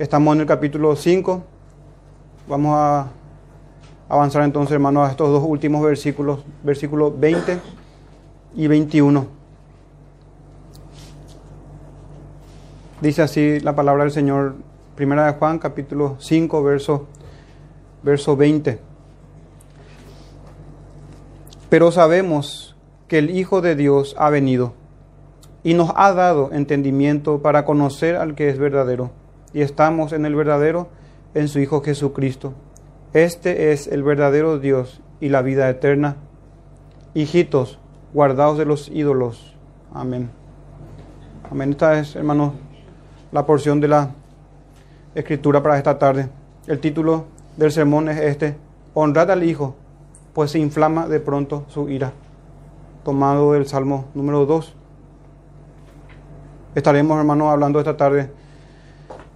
Estamos en el capítulo 5. Vamos a avanzar entonces, hermanos, a estos dos últimos versículos, versículos 20 y 21. Dice así la palabra del Señor, primera de Juan, capítulo 5, verso, verso 20. Pero sabemos que el Hijo de Dios ha venido y nos ha dado entendimiento para conocer al que es verdadero. Y estamos en el verdadero, en su Hijo Jesucristo. Este es el verdadero Dios y la vida eterna. Hijitos, guardaos de los ídolos. Amén. Amén. Esta es, hermanos, la porción de la escritura para esta tarde. El título del sermón es este. Honrad al Hijo, pues se inflama de pronto su ira. Tomado del Salmo número 2. Estaremos, hermanos, hablando esta tarde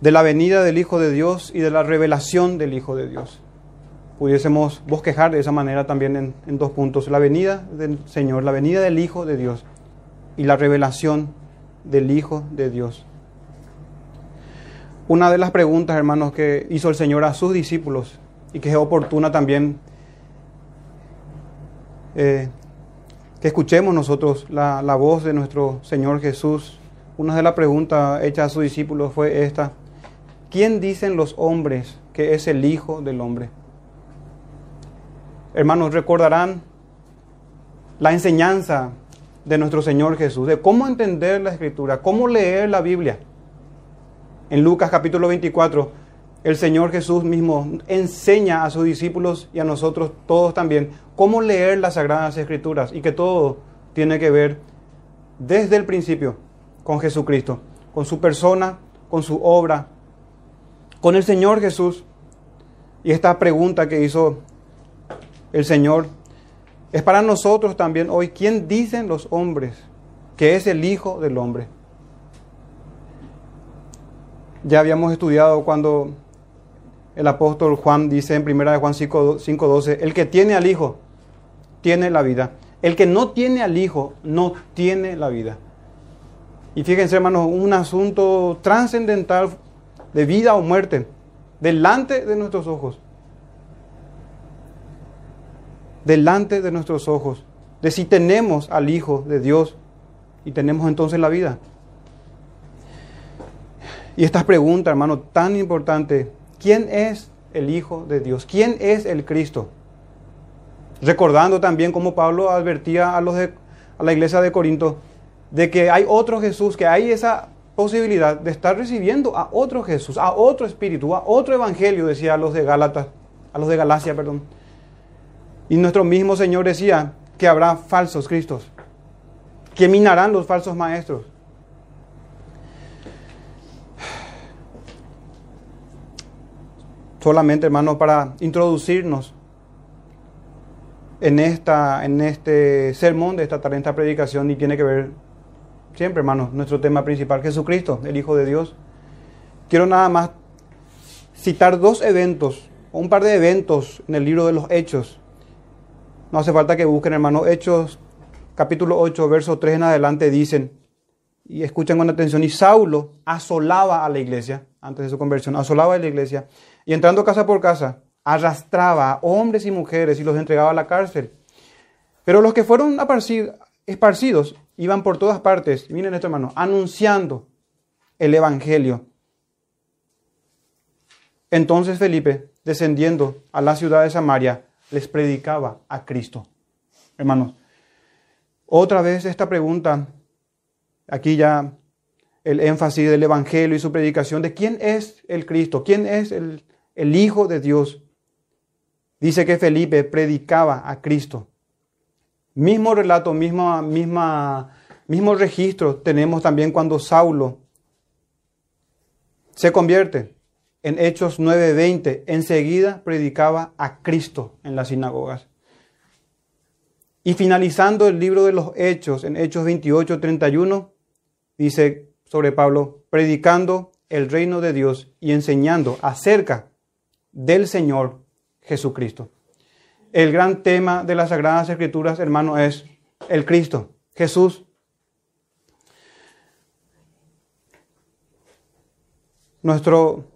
de la venida del Hijo de Dios y de la revelación del Hijo de Dios. Pudiésemos bosquejar de esa manera también en, en, dos puntos. La venida del Señor, la venida del Hijo de Dios y la revelación del Hijo de Dios. Una de las preguntas, hermanos, que hizo el Señor a sus discípulos y que es oportuna también eh, que escuchemos nosotros la, la voz de nuestro Señor Jesús una de las preguntas hechas a sus discípulos fue esta. ¿Quién dicen los hombres que es el Hijo del Hombre? Hermanos, recordarán la enseñanza de nuestro Señor Jesús, de cómo entender la Escritura, cómo leer la Biblia. En Lucas capítulo 24, el Señor Jesús mismo enseña a sus discípulos y a nosotros todos también cómo leer las Sagradas Escrituras y que todo tiene que ver desde el principio con Jesucristo, con su persona, con su obra, con el Señor Jesús. Y esta pregunta que hizo el Señor es para nosotros también hoy. ¿Quién dicen los hombres que es el Hijo del Hombre? Ya habíamos estudiado cuando el apóstol Juan dice en 1 Juan 5.12, el que tiene al Hijo tiene la vida. El que no tiene al Hijo no tiene la vida. Y fíjense, hermanos, un asunto trascendental de vida o muerte delante de nuestros ojos. Delante de nuestros ojos. De si tenemos al Hijo de Dios y tenemos entonces la vida. Y esta pregunta, hermano, tan importante. ¿Quién es el Hijo de Dios? ¿Quién es el Cristo? Recordando también como Pablo advertía a, a la iglesia de Corinto de que hay otro Jesús, que hay esa posibilidad de estar recibiendo a otro Jesús, a otro espíritu, a otro evangelio, decía a los de Gálatas, a los de Galacia, perdón. Y nuestro mismo Señor decía que habrá falsos Cristos, que minarán los falsos maestros. Solamente, hermanos, para introducirnos en, esta, en este sermón de esta talenta predicación y tiene que ver siempre, hermanos, nuestro tema principal, Jesucristo, el Hijo de Dios. Quiero nada más citar dos eventos, un par de eventos en el libro de los Hechos. No hace falta que busquen, hermanos, Hechos capítulo 8, verso 3 en adelante dicen, y escuchen con atención, y Saulo asolaba a la iglesia, antes de su conversión, asolaba a la iglesia, y entrando casa por casa, arrastraba a hombres y mujeres y los entregaba a la cárcel. Pero los que fueron esparcidos iban por todas partes, miren esto hermano, anunciando el Evangelio. Entonces Felipe, descendiendo a la ciudad de Samaria, les predicaba a Cristo. Hermanos, otra vez esta pregunta, aquí ya el énfasis del Evangelio y su predicación de quién es el Cristo, quién es el, el Hijo de Dios. Dice que Felipe predicaba a Cristo. Mismo relato, misma, misma, mismo registro tenemos también cuando Saulo se convierte. En Hechos 9:20, enseguida predicaba a Cristo en las sinagogas. Y finalizando el libro de los Hechos, en Hechos 28:31, dice sobre Pablo, predicando el reino de Dios y enseñando acerca del Señor Jesucristo. El gran tema de las Sagradas Escrituras, hermano, es el Cristo, Jesús. Nuestro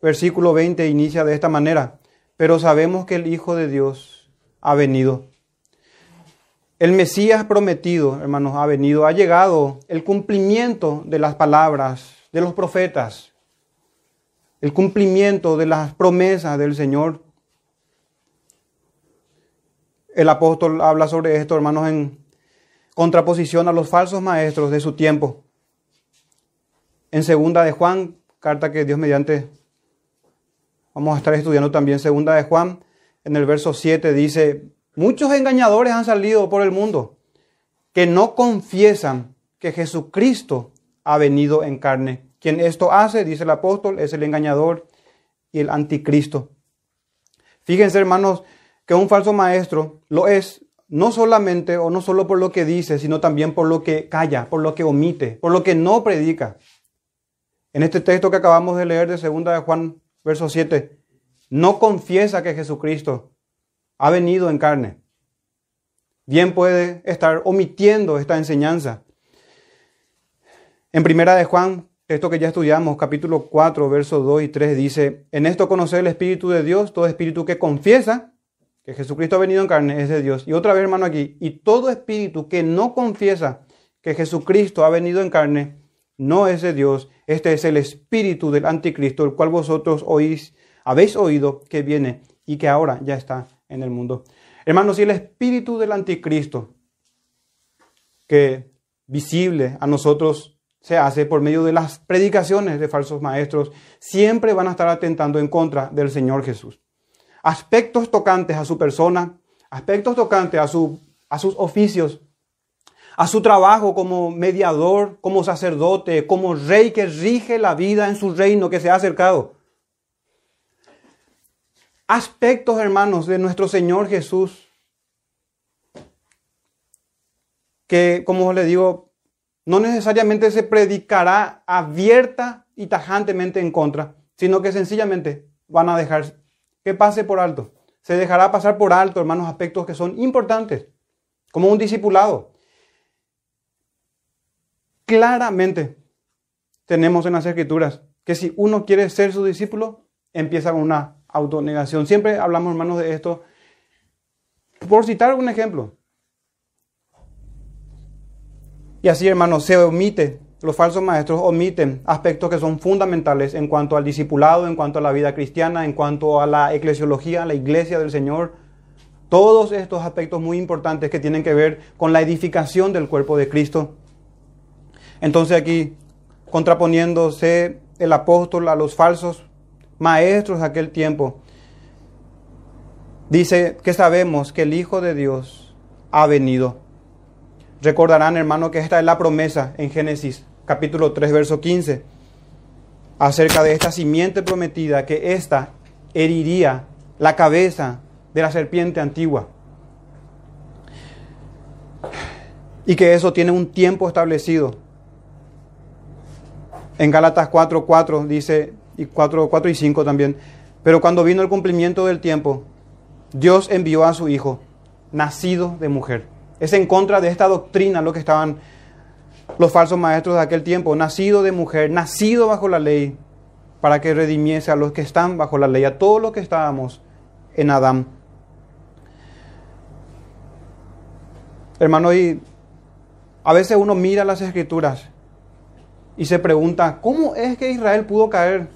versículo 20 inicia de esta manera, pero sabemos que el Hijo de Dios ha venido. El Mesías prometido, hermanos, ha venido, ha llegado el cumplimiento de las palabras de los profetas, el cumplimiento de las promesas del Señor. El apóstol habla sobre esto, hermanos, en contraposición a los falsos maestros de su tiempo. En segunda de Juan, carta que Dios mediante vamos a estar estudiando también segunda de Juan, en el verso 7 dice, muchos engañadores han salido por el mundo que no confiesan que Jesucristo ha venido en carne. Quien esto hace, dice el apóstol, es el engañador y el anticristo. Fíjense, hermanos, que un falso maestro lo es no solamente o no solo por lo que dice, sino también por lo que calla, por lo que omite, por lo que no predica. En este texto que acabamos de leer de 2 de Juan, verso 7, no confiesa que Jesucristo ha venido en carne. Bien puede estar omitiendo esta enseñanza. En primera de Juan, esto que ya estudiamos, capítulo 4, versos 2 y 3, dice, en esto conocer el Espíritu de Dios, todo espíritu que confiesa que Jesucristo ha venido en carne es de Dios. Y otra vez, hermano, aquí, y todo espíritu que no confiesa que Jesucristo ha venido en carne, no es de Dios. Este es el espíritu del anticristo, el cual vosotros oís, habéis oído que viene y que ahora ya está en el mundo. Hermanos, si el espíritu del anticristo, que visible a nosotros se hace por medio de las predicaciones de falsos maestros, siempre van a estar atentando en contra del Señor Jesús aspectos tocantes a su persona, aspectos tocantes a, su, a sus oficios, a su trabajo como mediador, como sacerdote, como rey que rige la vida en su reino que se ha acercado. Aspectos, hermanos, de nuestro Señor Jesús, que, como le digo, no necesariamente se predicará abierta y tajantemente en contra, sino que sencillamente van a dejar que pase por alto. Se dejará pasar por alto, hermanos, aspectos que son importantes, como un discipulado. Claramente tenemos en las escrituras que si uno quiere ser su discípulo, empieza con una autonegación. Siempre hablamos, hermanos, de esto. Por citar un ejemplo. Y así, hermanos, se omite los falsos maestros omiten aspectos que son fundamentales en cuanto al discipulado, en cuanto a la vida cristiana, en cuanto a la eclesiología, la iglesia del Señor. Todos estos aspectos muy importantes que tienen que ver con la edificación del cuerpo de Cristo. Entonces aquí, contraponiéndose el apóstol a los falsos maestros de aquel tiempo, dice que sabemos que el Hijo de Dios ha venido. Recordarán, hermano, que esta es la promesa en Génesis capítulo 3, verso 15, acerca de esta simiente prometida, que ésta heriría la cabeza de la serpiente antigua. Y que eso tiene un tiempo establecido. En Gálatas 4, 4 dice, y 4, 4 y 5 también, pero cuando vino el cumplimiento del tiempo, Dios envió a su Hijo, nacido de mujer. Es en contra de esta doctrina lo que estaban los falsos maestros de aquel tiempo, nacido de mujer, nacido bajo la ley, para que redimiese a los que están bajo la ley, a todos los que estábamos en Adán. Hermano, y a veces uno mira las escrituras y se pregunta, ¿cómo es que Israel pudo caer?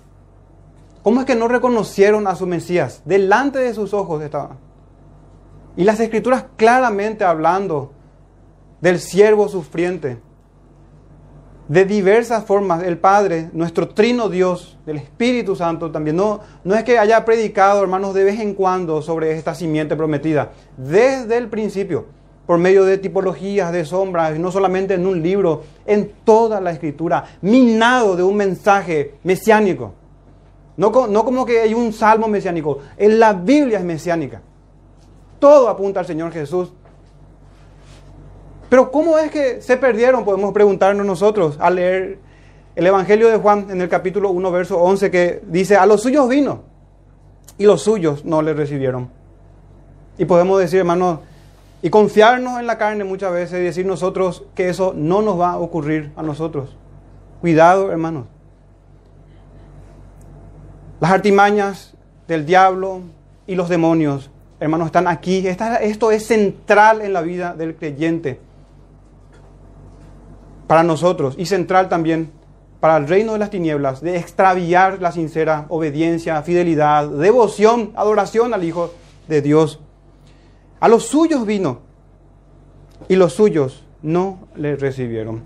¿Cómo es que no reconocieron a su Mesías? Delante de sus ojos estaba. Y las escrituras claramente hablando del siervo sufriente, de diversas formas el Padre, nuestro trino Dios, del Espíritu Santo también. No, no es que haya predicado, hermanos, de vez en cuando sobre esta simiente prometida. Desde el principio, por medio de tipologías, de sombras, no solamente en un libro, en toda la escritura, minado de un mensaje mesiánico. No, no como que hay un salmo mesiánico, en la Biblia es mesiánica. Todo apunta al Señor Jesús pero ¿cómo es que se perdieron? Podemos preguntarnos nosotros al leer el Evangelio de Juan en el capítulo 1, verso 11, que dice, a los suyos vino y los suyos no le recibieron. Y podemos decir, hermanos, y confiarnos en la carne muchas veces y decir nosotros que eso no nos va a ocurrir a nosotros. Cuidado, hermanos. Las artimañas del diablo y los demonios, hermanos, están aquí. esto es central en la vida del creyente. Para nosotros y central también para el reino de las tinieblas, de extraviar la sincera obediencia, fidelidad, devoción, adoración al Hijo de Dios. A los suyos vino y los suyos no le recibieron.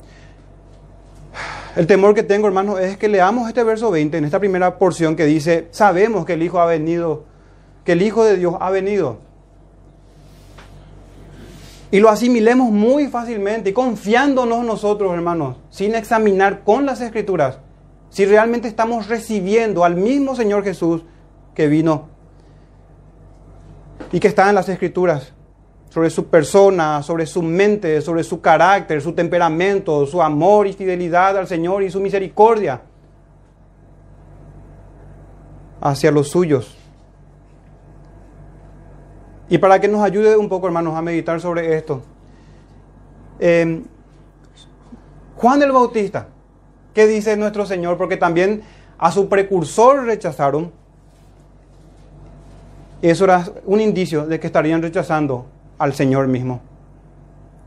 El temor que tengo, hermanos, es que leamos este verso 20 en esta primera porción que dice, sabemos que el Hijo ha venido, que el Hijo de Dios ha venido. Y lo asimilemos muy fácilmente confiándonos nosotros, hermanos, sin examinar con las escrituras si realmente estamos recibiendo al mismo Señor Jesús que vino y que está en las escrituras sobre su persona, sobre su mente, sobre su carácter, su temperamento, su amor y fidelidad al Señor y su misericordia hacia los suyos. Y para que nos ayude un poco, hermanos, a meditar sobre esto. Em, Juan el Bautista, ¿qué dice nuestro Señor? Porque también a su precursor rechazaron. Eso era un indicio de que estarían rechazando al Señor mismo.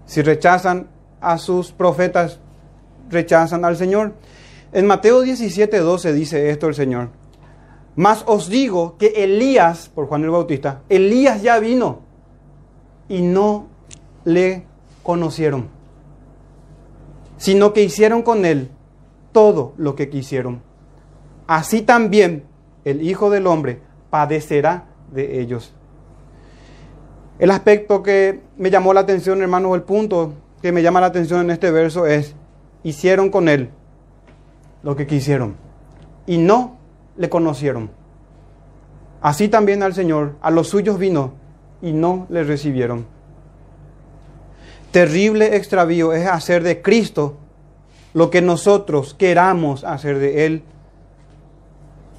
Si rechazan a sus profetas, rechazan al Señor. En Mateo 17, 12 dice esto el Señor. Mas os digo que Elías, por Juan el Bautista, Elías ya vino y no le conocieron, sino que hicieron con él todo lo que quisieron. Así también el Hijo del Hombre padecerá de ellos. El aspecto que me llamó la atención, hermanos, el punto que me llama la atención en este verso es, hicieron con él lo que quisieron y no le conocieron. Así también al Señor, a los suyos vino y no le recibieron. Terrible extravío es hacer de Cristo lo que nosotros queramos hacer de Él.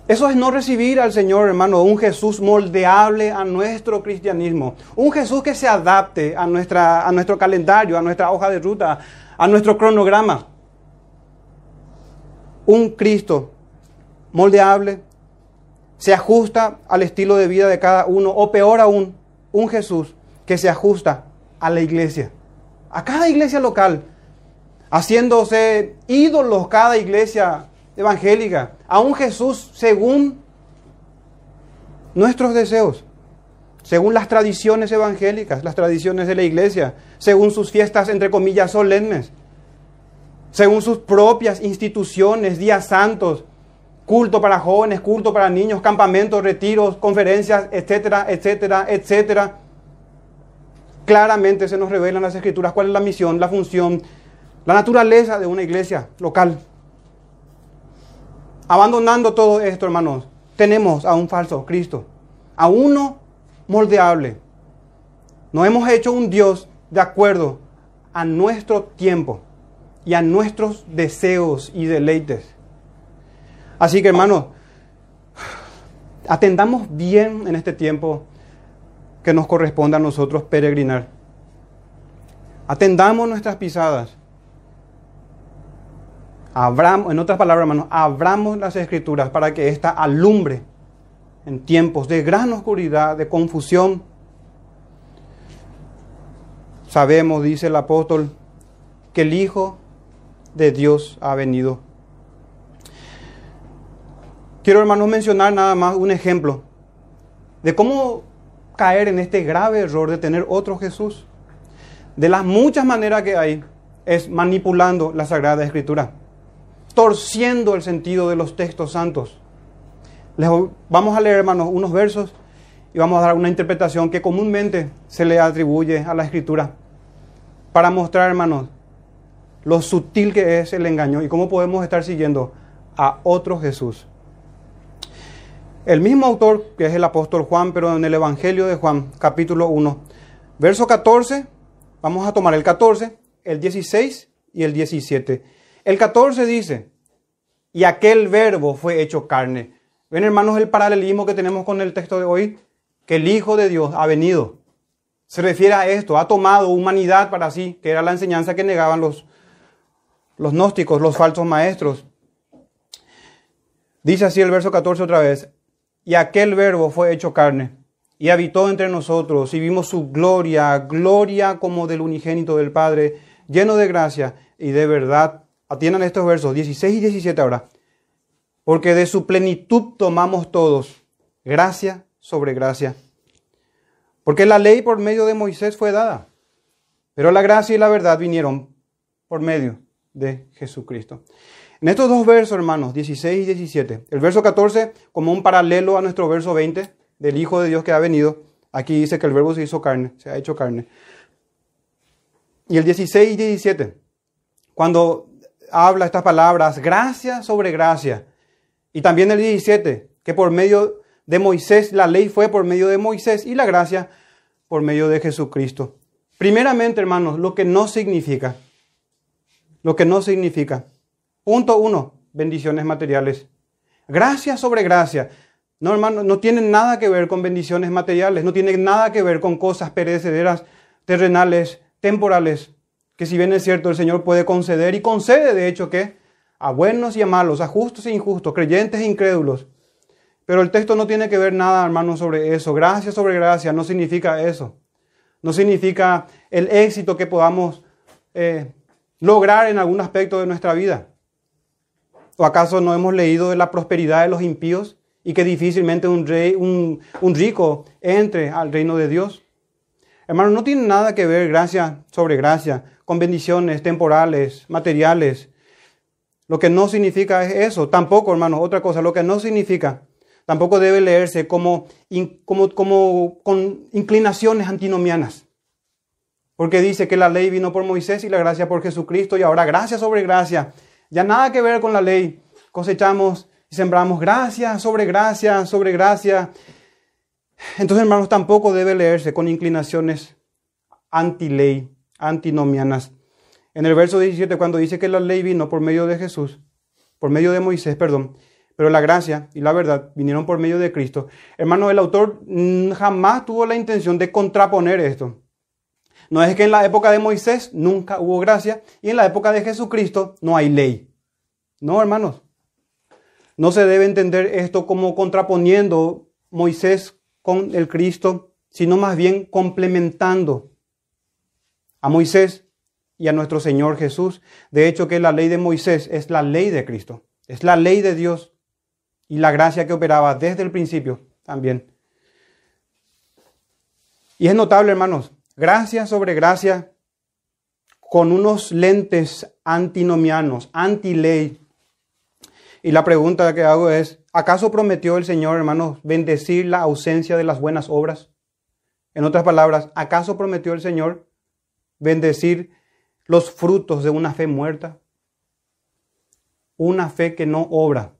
Eso es no recibir al Señor, hermano, un Jesús moldeable a nuestro cristianismo, un Jesús que se adapte a, nuestra, a nuestro calendario, a nuestra hoja de ruta, a nuestro cronograma. Un Cristo moldeable, se ajusta al estilo de vida de cada uno, o peor aún, un Jesús que se ajusta a la iglesia, a cada iglesia local, haciéndose ídolos cada iglesia evangélica, a un Jesús según nuestros deseos, según las tradiciones evangélicas, las tradiciones de la iglesia, según sus fiestas entre comillas solemnes, según sus propias instituciones, días santos, culto para jóvenes, culto para niños, campamentos, retiros, conferencias, etcétera, etcétera, etcétera. Claramente se nos revelan las escrituras cuál es la misión, la función, la naturaleza de una iglesia local. Abandonando todo esto, hermanos, tenemos a un falso Cristo, a uno moldeable. No hemos hecho un Dios de acuerdo a nuestro tiempo y a nuestros deseos y deleites. Así que hermanos, atendamos bien en este tiempo que nos corresponde a nosotros peregrinar. Atendamos nuestras pisadas. Abramos, en otras palabras, hermanos, abramos las escrituras para que ésta alumbre en tiempos de gran oscuridad, de confusión. Sabemos, dice el apóstol, que el Hijo de Dios ha venido Quiero, hermanos, mencionar nada más un ejemplo de cómo caer en este grave error de tener otro Jesús. De las muchas maneras que hay, es manipulando la Sagrada Escritura, torciendo el sentido de los textos santos. Les vamos a leer, hermanos, unos versos y vamos a dar una interpretación que comúnmente se le atribuye a la Escritura para mostrar, hermanos, lo sutil que es el engaño y cómo podemos estar siguiendo a otro Jesús. El mismo autor, que es el apóstol Juan, pero en el Evangelio de Juan, capítulo 1, verso 14, vamos a tomar el 14, el 16 y el 17. El 14 dice, y aquel verbo fue hecho carne. Ven hermanos el paralelismo que tenemos con el texto de hoy, que el Hijo de Dios ha venido. Se refiere a esto, ha tomado humanidad para sí, que era la enseñanza que negaban los, los gnósticos, los falsos maestros. Dice así el verso 14 otra vez, y aquel verbo fue hecho carne y habitó entre nosotros y vimos su gloria, gloria como del unigénito del Padre, lleno de gracia y de verdad. Atiendan estos versos 16 y 17 ahora. Porque de su plenitud tomamos todos, gracia sobre gracia. Porque la ley por medio de Moisés fue dada, pero la gracia y la verdad vinieron por medio de Jesucristo. En estos dos versos, hermanos, 16 y 17, el verso 14 como un paralelo a nuestro verso 20 del Hijo de Dios que ha venido, aquí dice que el verbo se hizo carne, se ha hecho carne. Y el 16 y 17, cuando habla estas palabras, gracia sobre gracia. Y también el 17, que por medio de Moisés, la ley fue por medio de Moisés y la gracia por medio de Jesucristo. Primeramente, hermanos, lo que no significa, lo que no significa Punto uno, bendiciones materiales. Gracia sobre gracia. No, hermano, no tiene nada que ver con bendiciones materiales, no tiene nada que ver con cosas perecederas, terrenales, temporales, que si bien es cierto el Señor puede conceder y concede de hecho que a buenos y a malos, a justos e injustos, creyentes e incrédulos. Pero el texto no tiene que ver nada, hermano, sobre eso. Gracia sobre gracia no significa eso. No significa el éxito que podamos eh, lograr en algún aspecto de nuestra vida. ¿O acaso no hemos leído de la prosperidad de los impíos y que difícilmente un, rey, un, rico entre al reino de Dios? Hermano, no tiene nada que ver gracia sobre gracia con bendiciones temporales, materiales. Lo que no significa es eso. Tampoco, hermano, otra cosa, lo que no significa, tampoco debe leerse como, como, como con inclinaciones antinomianas. Porque dice que la ley vino por Moisés y la gracia por Jesucristo y ahora gracia sobre gracia ya nada que ver con la ley. Cosechamos y sembramos gracia sobre gracia sobre gracia. Entonces, hermanos, tampoco debe leerse con inclinaciones anti-ley, antinomianas. En el verso 17, cuando dice que la ley vino por medio de Jesús, por medio de Moisés, perdón, pero la gracia y la verdad vinieron por medio de Cristo. Hermano, el autor jamás tuvo la intención de contraponer esto. No es que en la época de Moisés nunca hubo gracia y en la época de Jesucristo no hay ley. No, hermanos. No se debe entender esto como contraponiendo Moisés con el Cristo, sino más bien complementando a Moisés y a nuestro Señor Jesús. De hecho, que la ley de Moisés es la ley de Cristo, es la ley de Dios y la gracia que operaba desde el principio también. Y es notable, hermanos, gracia sobre gracia con unos lentes antinomianos, anti-ley. Y la pregunta que hago es, ¿acaso prometió el Señor, hermanos, bendecir la ausencia de las buenas obras? En otras palabras, ¿acaso prometió el Señor bendecir los frutos de una fe muerta? Una fe que no obra.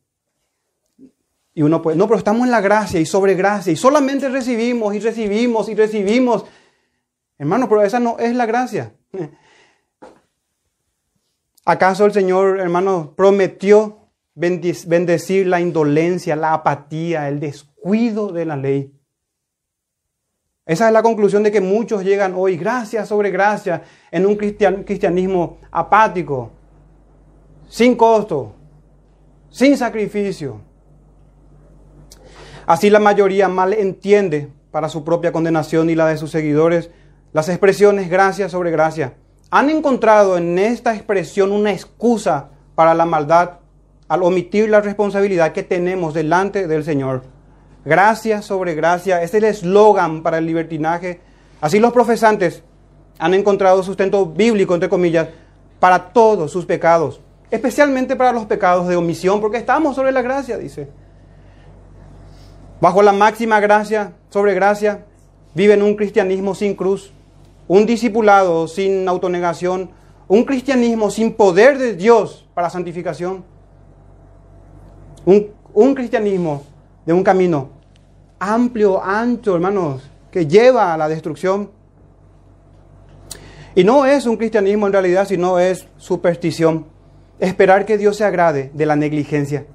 Y uno puede, no, pero estamos en la gracia y sobre gracia y solamente recibimos y recibimos y recibimos Hermano, pero esa no es la gracia. ¿Acaso el Señor, hermano, prometió bendecir la indolencia, la apatía, el descuido de la ley? Esa es la conclusión de que muchos llegan hoy, gracia sobre gracia, en un cristianismo apático, sin costo, sin sacrificio. Así la mayoría mal entiende para su propia condenación y la de sus seguidores las expresiones gracia sobre gracia, han encontrado en esta expresión una excusa para la maldad al omitir la responsabilidad que tenemos delante del Señor. Gracia sobre gracia es el eslogan para el libertinaje. Así los profesantes han encontrado sustento bíblico, entre comillas, para todos sus pecados, especialmente para los pecados de omisión, porque estamos sobre la gracia, dice. Bajo la máxima gracia sobre gracia, viven un cristianismo sin cruz, un discipulado sin autonegación, un cristianismo sin poder de Dios para santificación, un, cristianismo de un camino amplio, ancho, hermanos, que lleva a la destrucción. Y no es un cristianismo en realidad, sino es superstición. Esperar que Dios se agrade de la negligencia.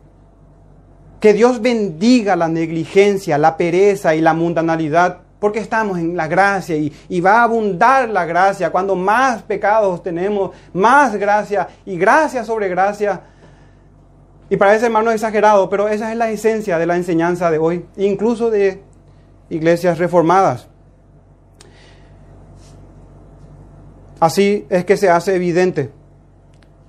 Que Dios bendiga la negligencia, la pereza y la mundanalidad porque estamos en la gracia y, va a abundar la gracia. Cuando más pecados tenemos, más gracia y gracia sobre gracia. Y parece, hermano, exagerado, pero esa es la esencia de la enseñanza de hoy, incluso de iglesias reformadas. Así es que se hace evidente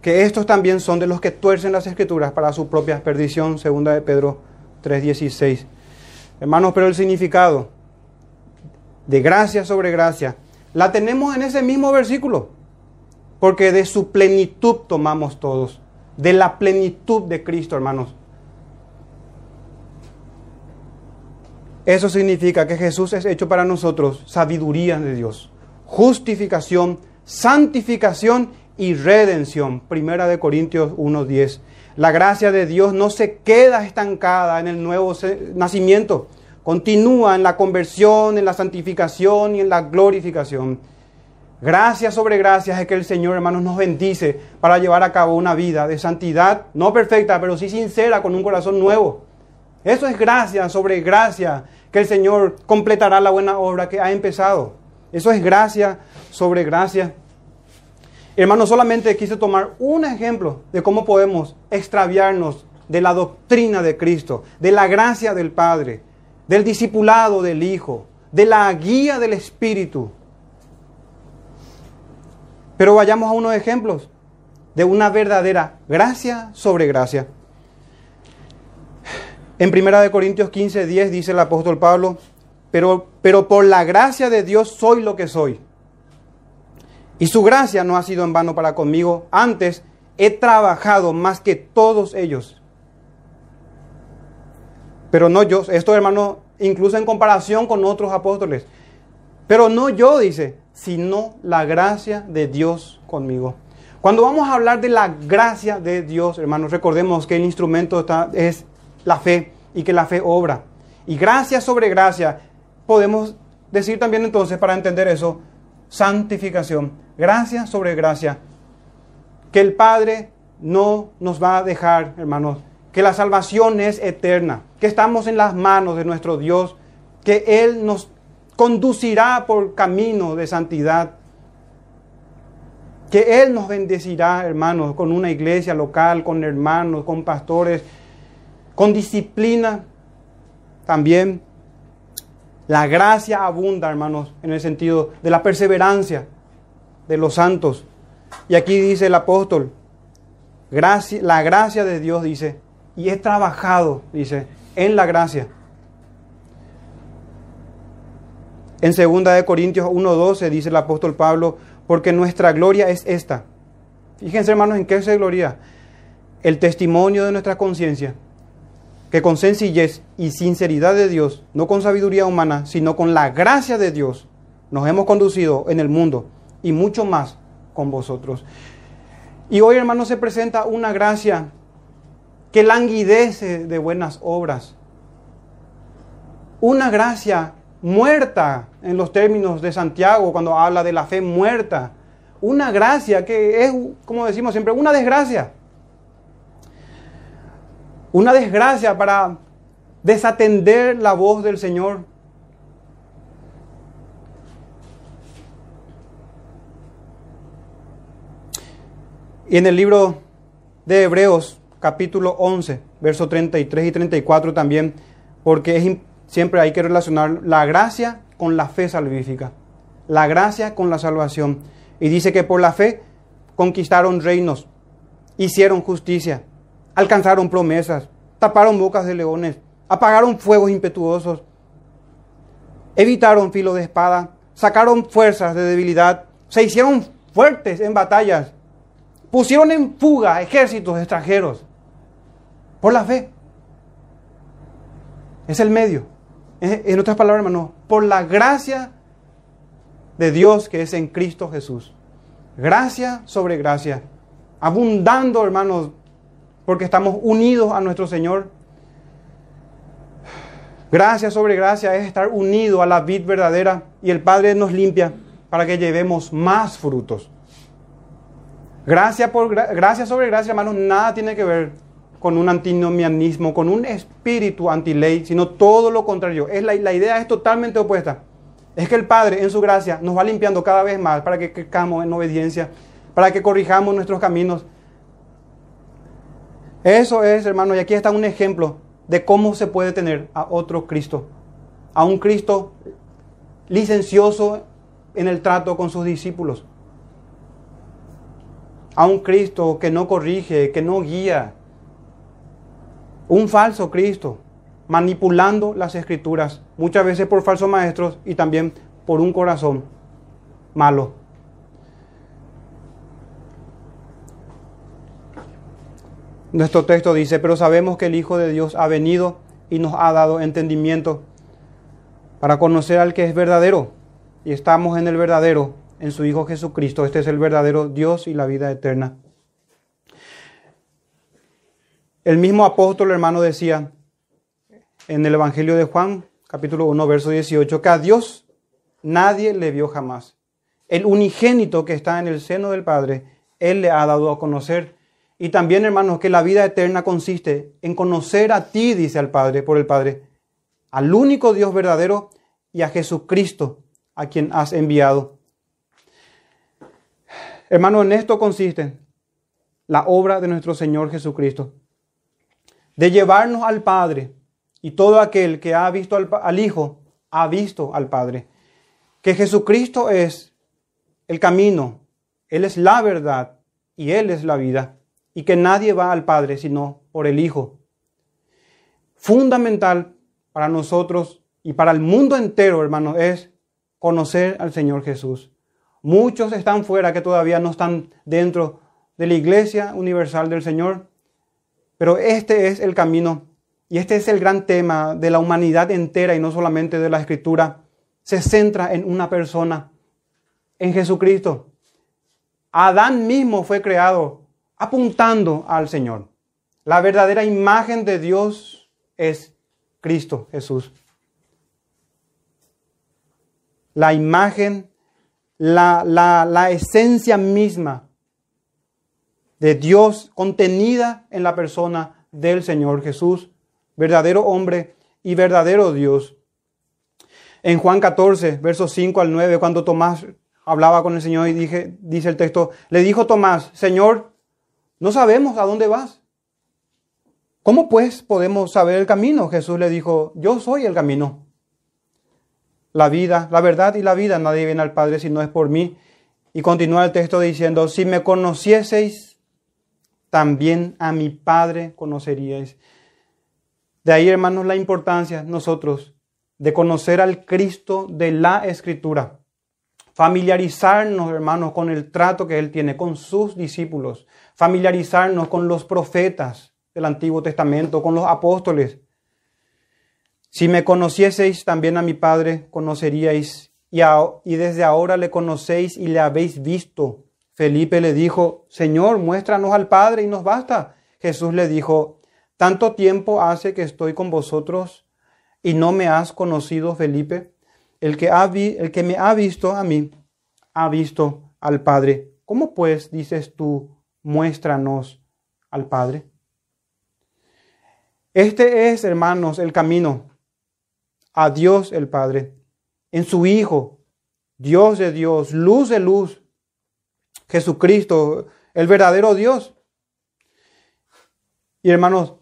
que estos también son de los que tuercen las escrituras para su propia perdición, segunda de Pedro 3:16. Hermanos, pero el significado de gracia sobre gracia la tenemos en ese mismo versículo, porque de su plenitud tomamos todos de la plenitud de Cristo, hermanos. Eso significa que Jesús es hecho para nosotros sabiduría de Dios, justificación, santificación y redención. Primera de Corintios 1:10. La gracia de Dios no se queda estancada en el nuevo nacimiento, continúa en la conversión, en la santificación y en la glorificación. Gracias sobre gracias es que el Señor, hermanos, nos bendice para llevar a cabo una vida de santidad, no perfecta, pero sí sincera, con un corazón nuevo. Eso es gracia sobre gracia, que el Señor completará la buena obra que ha empezado. Eso es gracia sobre gracia. Hermanos, solamente quise tomar un ejemplo de cómo podemos extraviarnos de la doctrina de Cristo, de la gracia del Padre, del discipulado del Hijo, de la guía del Espíritu pero vayamos a unos ejemplos de una verdadera gracia sobre gracia. En 1 Corintios 15, 10 dice el apóstol Pablo, pero, pero por la gracia de Dios soy lo que soy. Y su gracia no ha sido en vano para conmigo. Antes he trabajado más que todos ellos. Pero no yo, esto hermano, incluso en comparación con otros apóstoles. Pero no yo, dice, sino la gracia de Dios conmigo. Cuando vamos a hablar de la gracia de Dios, hermanos, recordemos que el instrumento está, es la fe y que la fe obra. Y gracia sobre gracia, podemos decir también entonces, para entender eso, santificación. Gracia sobre gracia. Que el Padre no nos va a dejar, hermanos, que la salvación es eterna, que estamos en las manos de nuestro Dios, que Él nos conducirá por camino de santidad. Que Él nos bendecirá, hermanos, con una iglesia local, con hermanos, con pastores, con disciplina. También la gracia abunda, hermanos, en el sentido de la perseverancia de los santos. Y aquí dice el apóstol, la gracia de Dios dice, y he trabajado, dice, en la gracia. En 2 Corintios 1.12 dice el apóstol Pablo, porque nuestra gloria es esta. Fíjense hermanos en qué se gloria. El testimonio de nuestra conciencia, que con sencillez y sinceridad de Dios, no con sabiduría humana, sino con la gracia de Dios, nos hemos conducido en el mundo y mucho más con vosotros. Y hoy hermanos se presenta una gracia que languidece de buenas obras. Una gracia muerta en los términos de Santiago cuando habla de la fe muerta. Una gracia que es, como decimos siempre, una desgracia. Una desgracia para desatender la voz del Señor. Y en el libro de Hebreos, capítulo 11, versos 33 y 34 también, porque es siempre hay que relacionar la gracia con la fe salvífica. La gracia con la salvación. Y dice que por la fe conquistaron reinos, hicieron justicia, alcanzaron promesas, taparon bocas de leones, apagaron fuegos impetuosos, evitaron filo de espada, sacaron fuerzas de debilidad, se hicieron fuertes en batallas, pusieron en fuga ejércitos extranjeros por la fe. Es el medio. En otras palabras, hermano, por la gracia de Dios que es en Cristo Jesús. Gracia sobre gracia. Abundando, hermanos, porque estamos unidos a nuestro Señor. Gracia sobre gracia es estar unido a la vid verdadera y el Padre nos limpia para que llevemos más frutos. Gracia, por, gracia sobre gracia, hermanos, nada tiene que ver con un antinomianismo, con un espíritu antiley, sino todo lo contrario. Es la, la idea es totalmente opuesta. Es que el Padre, en su gracia, nos va limpiando cada vez más para que crezcamos en obediencia, para que corrijamos nuestros caminos. Eso es, hermano, y aquí está un ejemplo de cómo se puede tener a otro Cristo, a un Cristo licencioso en el trato con sus discípulos, a un Cristo que no corrige, que no guía, un falso Cristo, manipulando las escrituras, muchas veces por falsos maestros y también por un corazón malo. Nuestro texto dice, pero sabemos que el Hijo de Dios ha venido y nos ha dado entendimiento para conocer al que es verdadero. Y estamos en el verdadero, en su Hijo Jesucristo. Este es el verdadero Dios y la vida eterna. El mismo apóstol hermano decía en el Evangelio de Juan, capítulo 1, verso 18, que a Dios nadie le vio jamás. El unigénito que está en el seno del Padre, Él le ha dado a conocer y también, hermanos, que la vida eterna consiste en conocer a ti, dice al Padre, por el Padre, al único Dios verdadero y a Jesucristo, a quien has enviado. Hermano, en esto consiste la obra de nuestro Señor Jesucristo, de llevarnos al Padre, y todo aquel que ha visto al, Hijo ha visto al Padre. Que Jesucristo es el camino, Él es la verdad y Él es la vida y que nadie va al Padre sino por el Hijo. Fundamental para nosotros y para el mundo entero, hermanos, es conocer al Señor Jesús. Muchos están fuera que todavía no están dentro de la iglesia universal del Señor, pero este es el camino y este es el gran tema de la humanidad entera y no solamente de la escritura. Se centra en una persona, en Jesucristo. Adán mismo fue creado apuntando al Señor. La verdadera imagen de Dios es Cristo Jesús. La imagen, la, la, esencia misma de Dios contenida en la persona del Señor Jesús, verdadero hombre y verdadero Dios. En Juan 14, versos 5 al 9, cuando Tomás hablaba con el Señor y dije, dice el texto, le dijo Tomás, Señor, no sabemos a dónde vas. ¿Cómo pues podemos saber el camino? Jesús le dijo, yo soy el camino. La vida, la verdad y la vida, nadie viene al Padre si no es por mí. Y continúa el texto diciendo, si me conocieseis, también a mi Padre conoceríais. De ahí, hermanos, la importancia nosotros de conocer al Cristo de la Escritura. Familiarizarnos, hermanos, con el trato que Él tiene con sus discípulos familiarizarnos con los profetas del Antiguo Testamento, con los apóstoles. Si me conocieseis también a mi Padre, conoceríais, y, y desde ahora le conocéis y le habéis visto. Felipe le dijo, Señor, muéstranos al Padre y nos basta. Jesús le dijo, tanto tiempo hace que estoy con vosotros y no me has conocido, Felipe. El que, ha el que me ha visto a mí, ha visto al Padre. ¿Cómo pues dices tú, muéstranos al Padre. Este es, hermanos, el camino a Dios el Padre, en su Hijo, Dios de Dios, luz de luz, Jesucristo, el verdadero Dios. Y hermanos,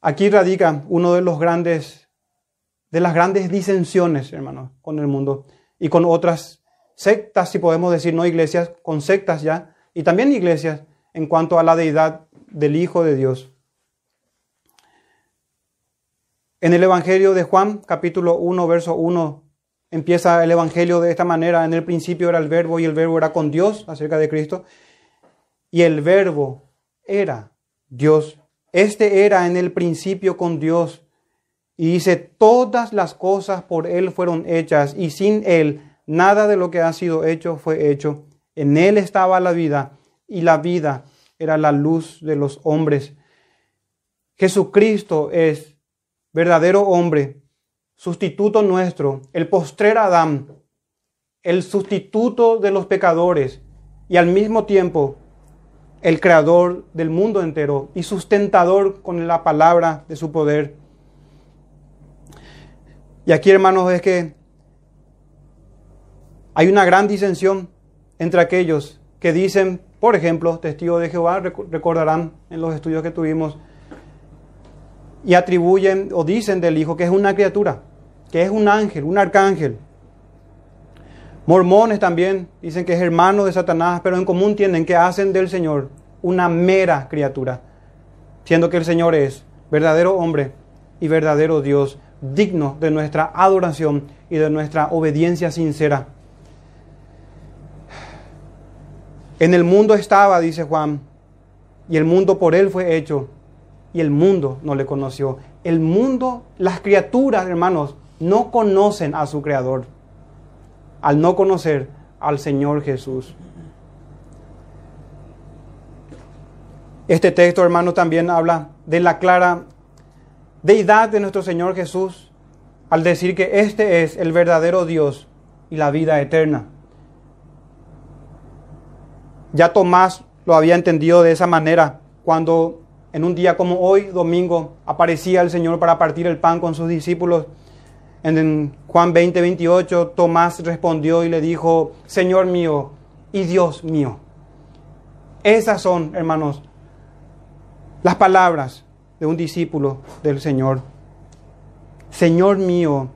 aquí radica uno de los grandes, de las grandes disensiones, hermanos, con el mundo y con otras sectas, si podemos decir, no iglesias, con sectas ya, y también iglesias en cuanto a la deidad del Hijo de Dios. En el Evangelio de Juan, capítulo 1, verso 1, empieza el Evangelio de esta manera. En el principio era el verbo y el verbo era con Dios, acerca de Cristo. Y el verbo era Dios. Este era en el principio con Dios. Y dice, todas las cosas por Él fueron hechas y sin Él nada de lo que ha sido hecho fue hecho. En Él estaba la vida y la vida era la luz de los hombres. Jesucristo es verdadero hombre, sustituto nuestro, el postrer Adán, el sustituto de los pecadores y al mismo tiempo el creador del mundo entero y sustentador con la palabra de su poder. Y aquí, hermanos, es que hay una gran disensión entre aquellos que dicen Por ejemplo, testigos de Jehová recordarán en los estudios que tuvimos y atribuyen o dicen del Hijo que es una criatura, que es un ángel, un arcángel. Mormones también dicen que es hermano de Satanás, pero en común tienen que hacen del Señor una mera criatura, siendo que el Señor es verdadero hombre y verdadero Dios, digno de nuestra adoración y de nuestra obediencia sincera. En el mundo estaba, dice Juan, y el mundo por él fue hecho, y el mundo no le conoció. El mundo, las criaturas, hermanos, no conocen a su Creador, al no conocer al Señor Jesús. Este texto, hermano, también habla de la clara deidad de nuestro Señor Jesús al decir que este es el verdadero Dios y la vida eterna. Ya Tomás lo había entendido de esa manera cuando en un día como hoy, domingo, aparecía el Señor para partir el pan con sus discípulos. En Juan 20, 28, Tomás respondió y le dijo, Señor mío y Dios mío. Esas son, hermanos, las palabras de un discípulo del Señor. Señor mío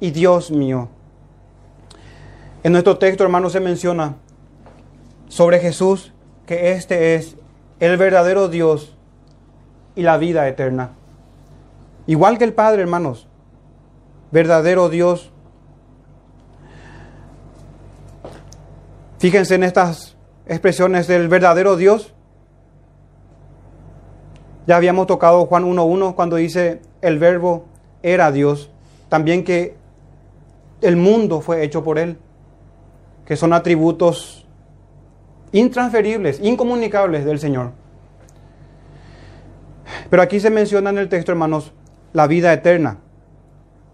y Dios mío. En nuestro texto, hermanos, se menciona sobre Jesús que este es el verdadero Dios y la vida eterna. Igual que el Padre, hermanos, verdadero Dios. Fíjense en estas expresiones del verdadero Dios. Ya habíamos tocado Juan 1.1 cuando dice el verbo era Dios. También que el mundo fue hecho por Él, que son atributos intransferibles, incomunicables del Señor. Pero aquí se menciona en el texto, hermanos, la vida eterna.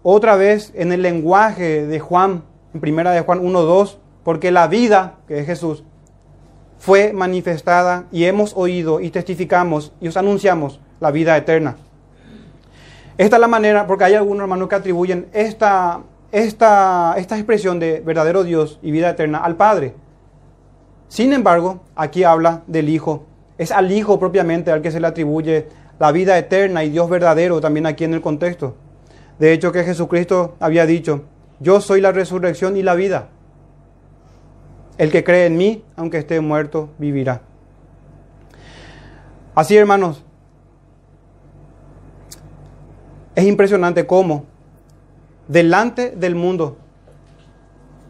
Otra vez en el lenguaje de Juan, en primera de Juan 1.2, porque la vida, que es Jesús, fue manifestada y hemos oído y testificamos y os anunciamos la vida eterna. Esta es la manera, porque hay algunos hermanos que atribuyen esta, esta, esta expresión de verdadero Dios y vida eterna al Padre. Sin embargo, aquí habla del Hijo. Es al Hijo propiamente al que se le atribuye la vida eterna y Dios verdadero también aquí en el contexto. De hecho que Jesucristo había dicho, yo soy la resurrección y la vida. El que cree en mí, aunque esté muerto, vivirá. Así, hermanos, es impresionante cómo delante del mundo,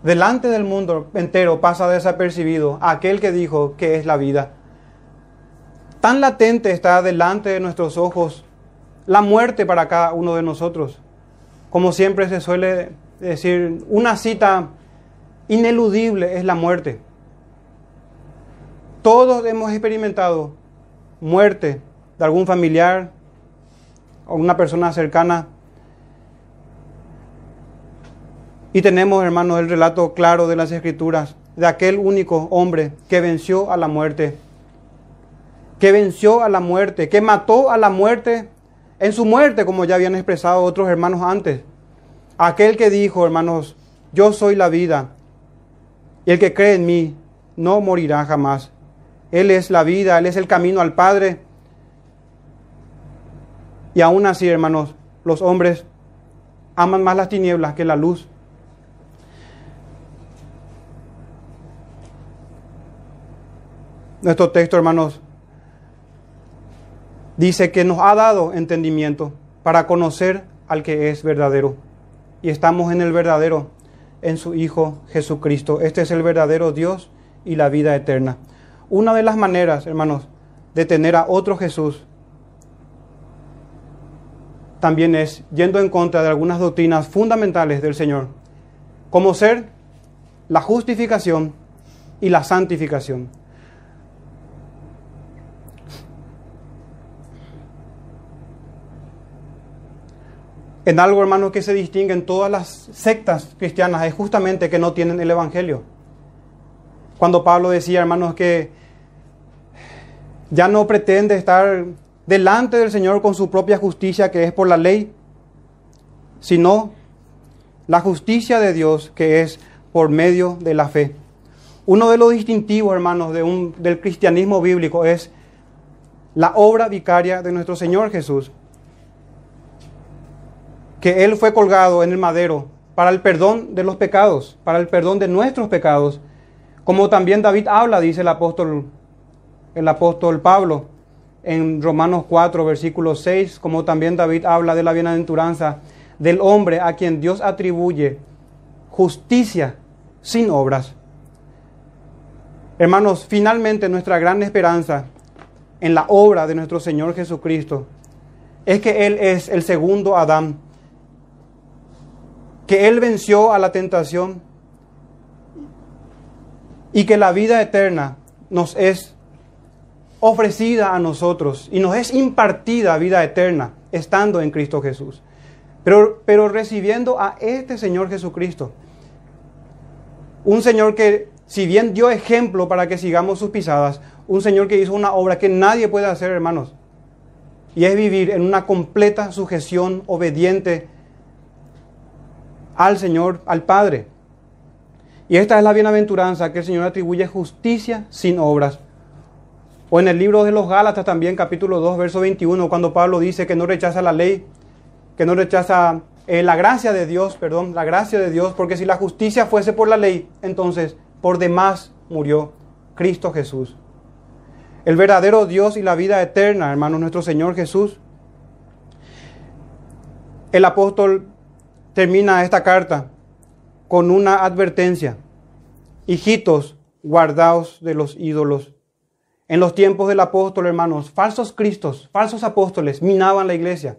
delante del mundo entero pasa desapercibido aquel que dijo que es la vida. Tan latente está delante de nuestros ojos la muerte para cada uno de nosotros. Como siempre se suele decir, una cita ineludible es la muerte. Todos hemos experimentado muerte de algún familiar o una persona cercana. Y tenemos, hermanos, el relato claro de las escrituras de aquel único hombre que venció a la muerte, que venció a la muerte, que mató a la muerte en su muerte, como ya habían expresado otros hermanos antes. Aquel que dijo, hermanos, yo soy la vida, y el que cree en mí no morirá jamás. Él es la vida, Él es el camino al Padre. Y aún así, hermanos, los hombres aman más las tinieblas que la luz. Nuestro texto, hermanos, dice que nos ha dado entendimiento para conocer al que es verdadero. Y estamos en el verdadero, en su Hijo Jesucristo. Este es el verdadero Dios y la vida eterna. Una de las maneras, hermanos, de tener a otro Jesús también es yendo en contra de algunas doctrinas fundamentales del Señor, como ser la justificación y la santificación. En algo, hermano, que se distingue en todas las sectas cristianas es justamente que no tienen el Evangelio. Cuando Pablo decía, hermanos, que ya no pretende estar delante del Señor con su propia justicia, que es por la ley, sino la justicia de Dios, que es por medio de la fe. Uno de los distintivos, hermanos, de un, del cristianismo bíblico es la obra vicaria de nuestro Señor Jesús. Que Él fue colgado en el madero para el perdón de los pecados, para el perdón de nuestros pecados. Como también David habla, dice el apóstol, el apóstol Pablo en Romanos 4, versículo 6, como también David habla de la bienaventuranza del hombre a quien Dios atribuye justicia sin obras. Hermanos, finalmente nuestra gran esperanza en la obra de nuestro Señor Jesucristo es que Él es el segundo Adán, que Él venció a la tentación y que la vida eterna nos es ofrecida a nosotros y nos es impartida vida eterna estando en Cristo Jesús. Pero, pero recibiendo a este Señor Jesucristo, un Señor que, si bien dio ejemplo para que sigamos sus pisadas, un Señor que hizo una obra que nadie puede hacer, hermanos, y es vivir en una completa sujeción obediente al Señor, al Padre. Y esta es la bienaventuranza que el Señor atribuye justicia sin obras o en el libro de los Gálatas también, capítulo 2, verso 21, cuando Pablo dice que no rechaza la ley, que no rechaza eh, la gracia de Dios, perdón, la gracia de Dios, porque si la justicia fuese por la ley, entonces por demás murió Cristo Jesús. El verdadero Dios y la vida eterna, hermano, nuestro Señor Jesús. El apóstol termina esta carta con una advertencia. Hijitos, guardaos de los ídolos en los tiempos del apóstol, hermanos, falsos cristos, falsos apóstoles minaban la iglesia.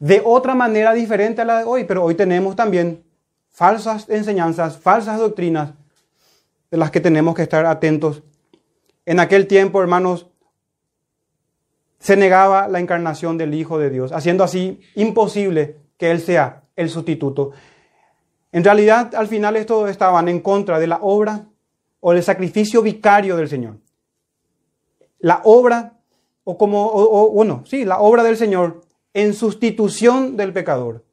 De otra manera diferente a la de hoy, pero hoy tenemos también falsas enseñanzas, falsas doctrinas de las que tenemos que estar atentos. En aquel tiempo, hermanos, se negaba la encarnación del Hijo de Dios, haciendo así imposible que Él sea el sustituto. En realidad, al final, estos estaban en contra de la obra o del sacrificio vicario del Señor la obra, o como, bueno, sí, la obra del Señor en sustitución del pecador.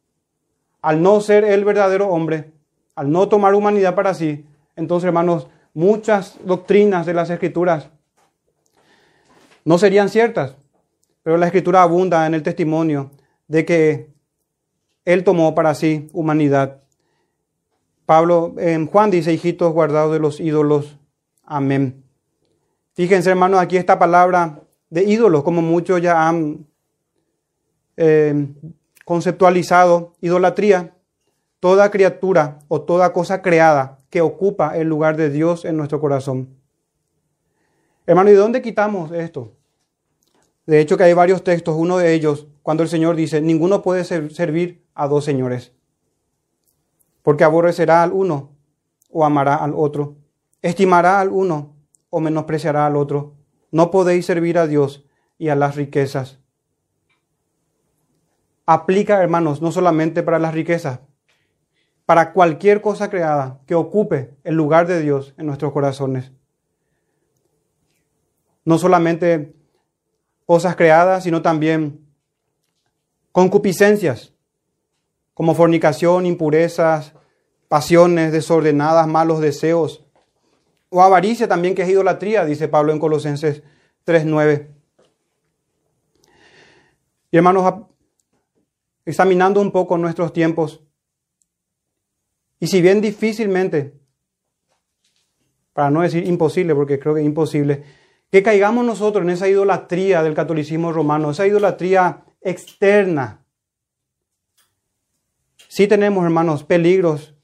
Al no ser el verdadero hombre, al no tomar humanidad para sí, entonces, hermanos, muchas doctrinas de las escrituras no serían ciertas, pero la escritura abunda en el testimonio de que Él tomó para sí humanidad. Pablo en Juan dice, hijitos guardados de los ídolos. Amén. Fíjense, hermanos, aquí esta palabra de ídolos, como muchos ya han eh, conceptualizado, idolatría, toda criatura o toda cosa creada que ocupa el lugar de Dios en nuestro corazón. Hermano, ¿y de dónde quitamos esto? De hecho, que hay varios textos, uno de ellos, cuando el Señor dice, ninguno puede servir a dos señores, porque aborrecerá al uno o amará al otro, estimará al uno o menospreciará al otro. No podéis servir a Dios y a las riquezas. Aplica, hermanos, no solamente para las riquezas, para cualquier cosa creada que ocupe el lugar de Dios en nuestros corazones. No solamente cosas creadas, sino también concupiscencias, como fornicación, impurezas, pasiones desordenadas, malos deseos, o avaricia también, que es idolatría, dice Pablo en Colosenses 3.9. Y hermanos, examinando un poco nuestros tiempos, y si bien difícilmente, para no decir imposible, porque creo que es imposible, que caigamos nosotros en esa idolatría del catolicismo romano, esa idolatría externa. Sí tenemos, hermanos, peligros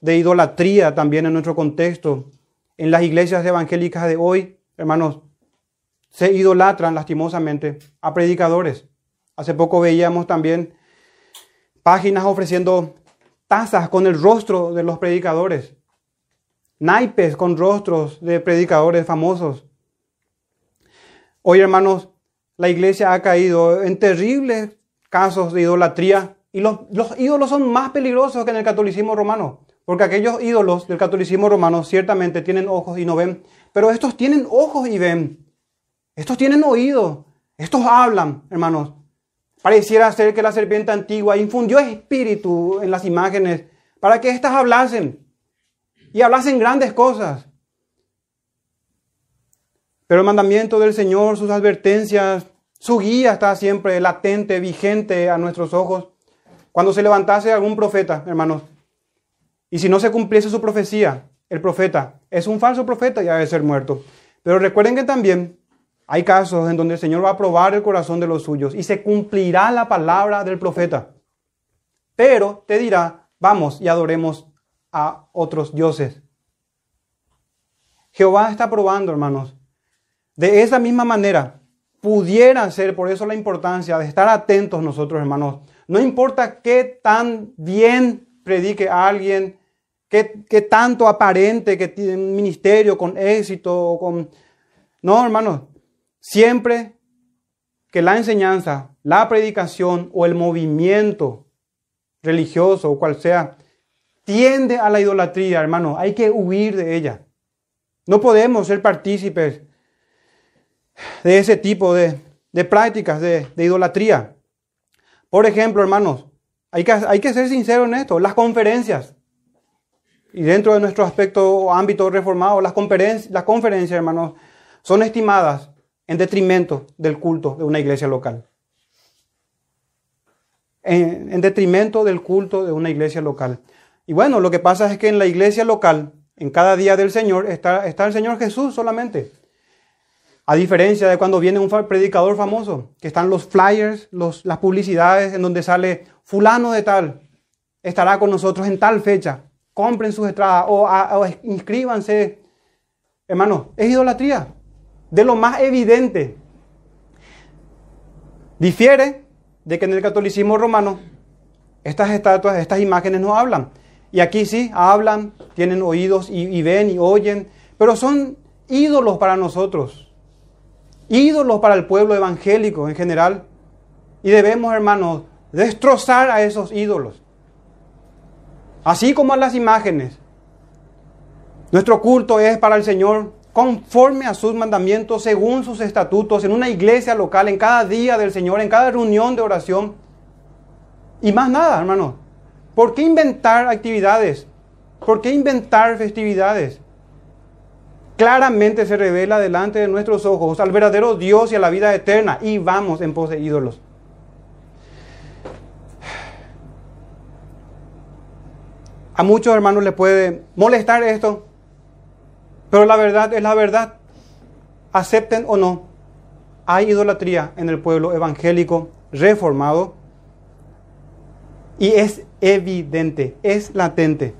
de idolatría también en nuestro contexto, en las iglesias evangélicas de hoy, hermanos, se idolatran lastimosamente a predicadores. Hace poco veíamos también páginas ofreciendo tazas con el rostro de los predicadores, naipes con rostros de predicadores famosos. Hoy, hermanos, la iglesia ha caído en terribles casos de idolatría y los, los ídolos son más peligrosos que en el catolicismo romano. Porque aquellos ídolos del catolicismo romano ciertamente tienen ojos y no ven, pero estos tienen ojos y ven. Estos tienen oído. Estos hablan, hermanos. Pareciera ser que la serpiente antigua infundió espíritu en las imágenes para que éstas hablasen. y hablasen grandes cosas. Pero el mandamiento del Señor, sus advertencias, su guía está siempre latente, vigente a nuestros ojos. Cuando se levantase algún profeta, hermanos, y si no se cumpliese su profecía, el profeta es un falso profeta y ha de ser muerto. Pero recuerden que también hay casos en donde el Señor va a probar el corazón de los suyos y se cumplirá la palabra del profeta. Pero te dirá, vamos y adoremos a otros dioses. Jehová está probando, hermanos. De esa misma manera, pudiera ser, por eso la importancia de estar atentos nosotros, hermanos. No importa qué tan bien predique alguien, qué, tanto aparente que tiene un ministerio con éxito, con... No, hermanos, siempre que la enseñanza, la predicación o el movimiento religioso o cual sea, tiende a la idolatría, hermano, hay que huir de ella. No podemos ser partícipes de ese tipo de, prácticas de, idolatría. Por ejemplo, hermanos, hay que, hay que ser sinceros en esto, las conferencias. Y dentro de nuestro aspecto ámbito reformado, las, conferencias, las conferencias, hermanos, son estimadas en detrimento del culto de una iglesia local en, detrimento del culto de una iglesia local. Y bueno, lo que pasa es que en la iglesia local, en cada día del Señor, está, está el Señor Jesús solamente. A diferencia de cuando viene un predicador famoso, que están los flyers, las publicidades en donde sale fulano de tal, estará con nosotros en tal fecha, compren sus entradas o, o inscríbanse. Hermano, es idolatría, de lo más evidente. Difiere de que en el catolicismo romano estas estatuas, estas imágenes no hablan. Y aquí sí, hablan, tienen oídos y, ven y oyen, pero son ídolos para nosotros, ídolos para el pueblo evangélico en general. Y debemos, hermanos, destrozar a esos ídolos. Así como a las imágenes. Nuestro culto es para el Señor conforme a sus mandamientos, según sus estatutos, en una iglesia local, en cada día del Señor, en cada reunión de oración. Y más nada, hermano. ¿Por qué inventar actividades? ¿Por qué inventar festividades? Claramente se revela delante de nuestros ojos al verdadero Dios y a la vida eterna y vamos en pos de ídolos. A muchos hermanos les puede molestar esto, pero la verdad es la verdad. Acepten o no, hay idolatría en el pueblo evangélico reformado y es evidente, es latente.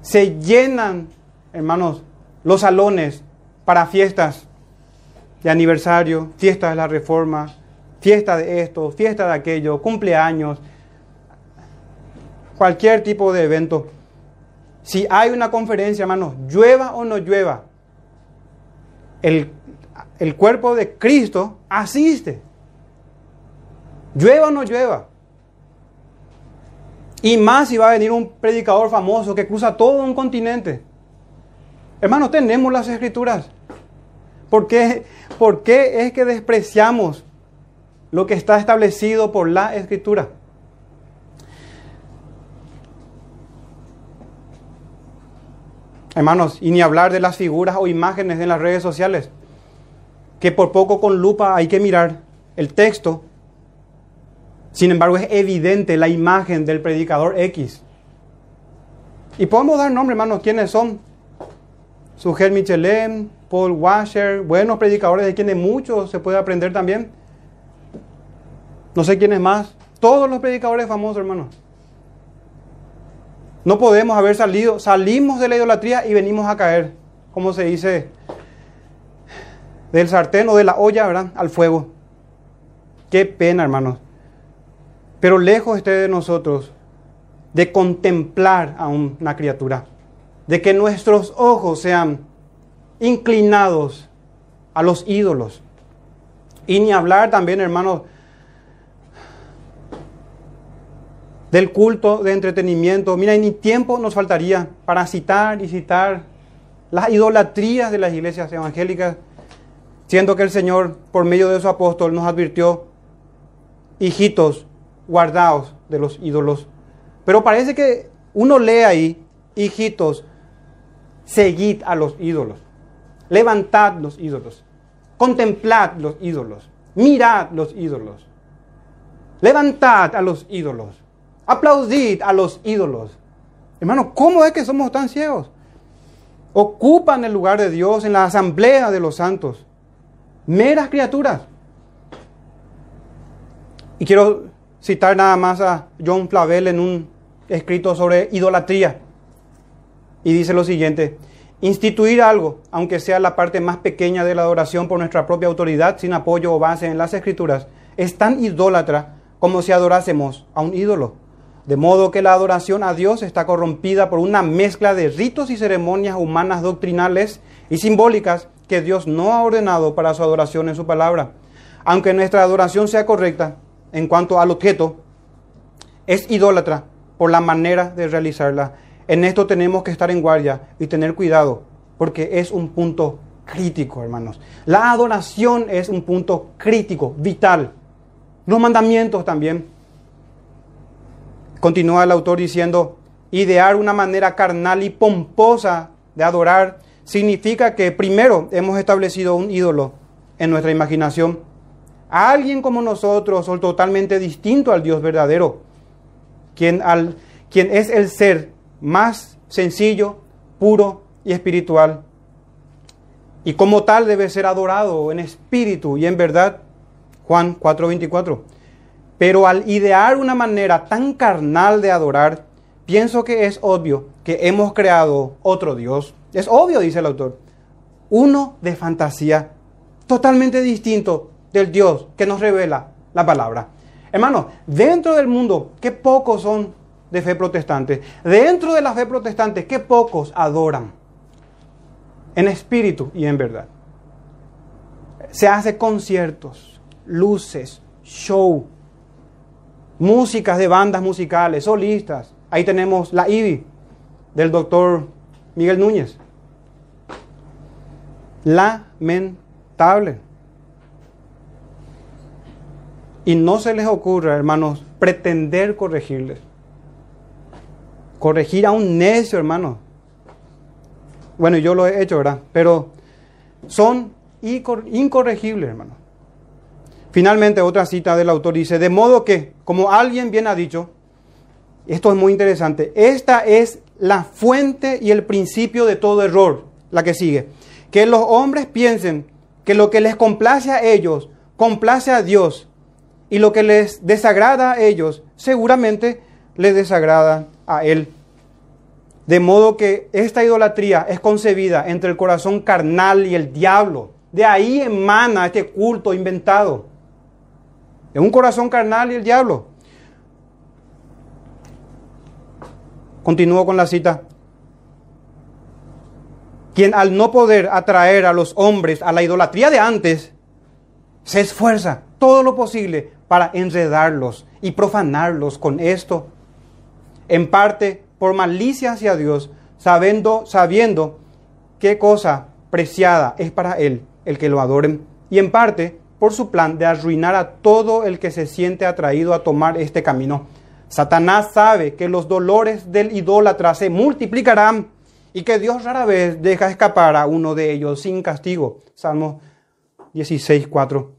Se llenan, hermanos, los salones para fiestas de aniversario, fiestas de la reforma, fiesta de esto, fiesta de aquello, cumpleaños, cualquier tipo de evento. Si hay una conferencia, hermanos, llueva o no llueva, el, el cuerpo de Cristo asiste. Llueva o no llueva. Y más si va a venir un predicador famoso que cruza todo un continente. Hermanos, tenemos las escrituras. ¿Por qué, ¿Por qué es que despreciamos lo que está establecido por la escritura? Hermanos, y ni hablar de las figuras o imágenes en las redes sociales, que por poco con lupa hay que mirar el texto. Sin embargo, es evidente la imagen del predicador X. Y podemos dar nombre, hermanos, quiénes son. Sugel Michelin, Paul Washer, buenos predicadores de quienes mucho se puede aprender también. No sé quiénes más. Todos los predicadores famosos, hermanos. No podemos haber salido, salimos de la idolatría y venimos a caer, como se dice, del sartén o de la olla, ¿verdad? Al fuego. Qué pena, hermanos. Pero lejos esté de nosotros de contemplar a una criatura, de que nuestros ojos sean inclinados a los ídolos. Y ni hablar también, hermanos, del culto de entretenimiento. Mira, ni tiempo nos faltaría para citar y citar las idolatrías de las iglesias evangélicas, siendo que el Señor, por medio de su apóstol, nos advirtió, hijitos, guardaos de los ídolos. Pero parece que uno lee ahí, hijitos, seguid a los ídolos, levantad los ídolos, contemplad los ídolos, mirad los ídolos, levantad a los ídolos, aplaudid a los ídolos. Hermano, ¿cómo es que somos tan ciegos? Ocupan el lugar de Dios en la asamblea de los santos. Meras criaturas. Y quiero citar nada más a John Flavel en un escrito sobre idolatría. Y dice lo siguiente, instituir algo, aunque sea la parte más pequeña de la adoración por nuestra propia autoridad, sin apoyo o base en las escrituras, es tan idólatra como si adorásemos a un ídolo. De modo que la adoración a Dios está corrompida por una mezcla de ritos y ceremonias humanas doctrinales y simbólicas que Dios no ha ordenado para su adoración en su palabra. Aunque nuestra adoración sea correcta en cuanto al objeto, es idólatra por la manera de realizarla. En esto tenemos que estar en guardia y tener cuidado, porque es un punto crítico, hermanos. La adoración es un punto crítico, vital. Los mandamientos también. Continúa el autor diciendo, idear una manera carnal y pomposa de adorar significa que primero hemos establecido un ídolo en nuestra imaginación, a alguien como nosotros o totalmente distinto al Dios verdadero, quien, al, quien es el ser más sencillo, puro y espiritual. Y como tal debe ser adorado en espíritu y en verdad. Juan 4:24. Pero al idear una manera tan carnal de adorar, pienso que es obvio que hemos creado otro Dios. Es obvio, dice el autor. Uno de fantasía, totalmente distinto del Dios que nos revela la palabra. Hermano, dentro del mundo, qué pocos son de fe protestante. Dentro de la fe protestante, qué pocos adoran. En espíritu y en verdad. Se hace conciertos, luces, show, músicas de bandas musicales, solistas. Ahí tenemos la IBI del doctor Miguel Núñez. Lamentable. Y no se les ocurra, hermanos, pretender corregirles. Corregir a un necio, hermano. Bueno, yo lo he hecho, ¿verdad? Pero son incorregibles, hermano. Finalmente, otra cita del autor dice, de modo que, como alguien bien ha dicho, esto es muy interesante, esta es la fuente y el principio de todo error, la que sigue. Que los hombres piensen que lo que les complace a ellos, complace a Dios, y lo que les desagrada a ellos, seguramente les desagrada a Él. De modo que esta idolatría es concebida entre el corazón carnal y el diablo. De ahí emana este culto inventado. De un corazón carnal y el diablo. Continúo con la cita. Quien al no poder atraer a los hombres a la idolatría de antes, se esfuerza todo lo posible para enredarlos y profanarlos con esto. En parte por malicia hacia Dios, sabiendo, sabiendo qué cosa preciada es para Él el que lo adoren. Y en parte por su plan de arruinar a todo el que se siente atraído a tomar este camino. Satanás sabe que los dolores del idólatra se multiplicarán y que Dios rara vez deja escapar a uno de ellos sin castigo. Salmo 16, 4.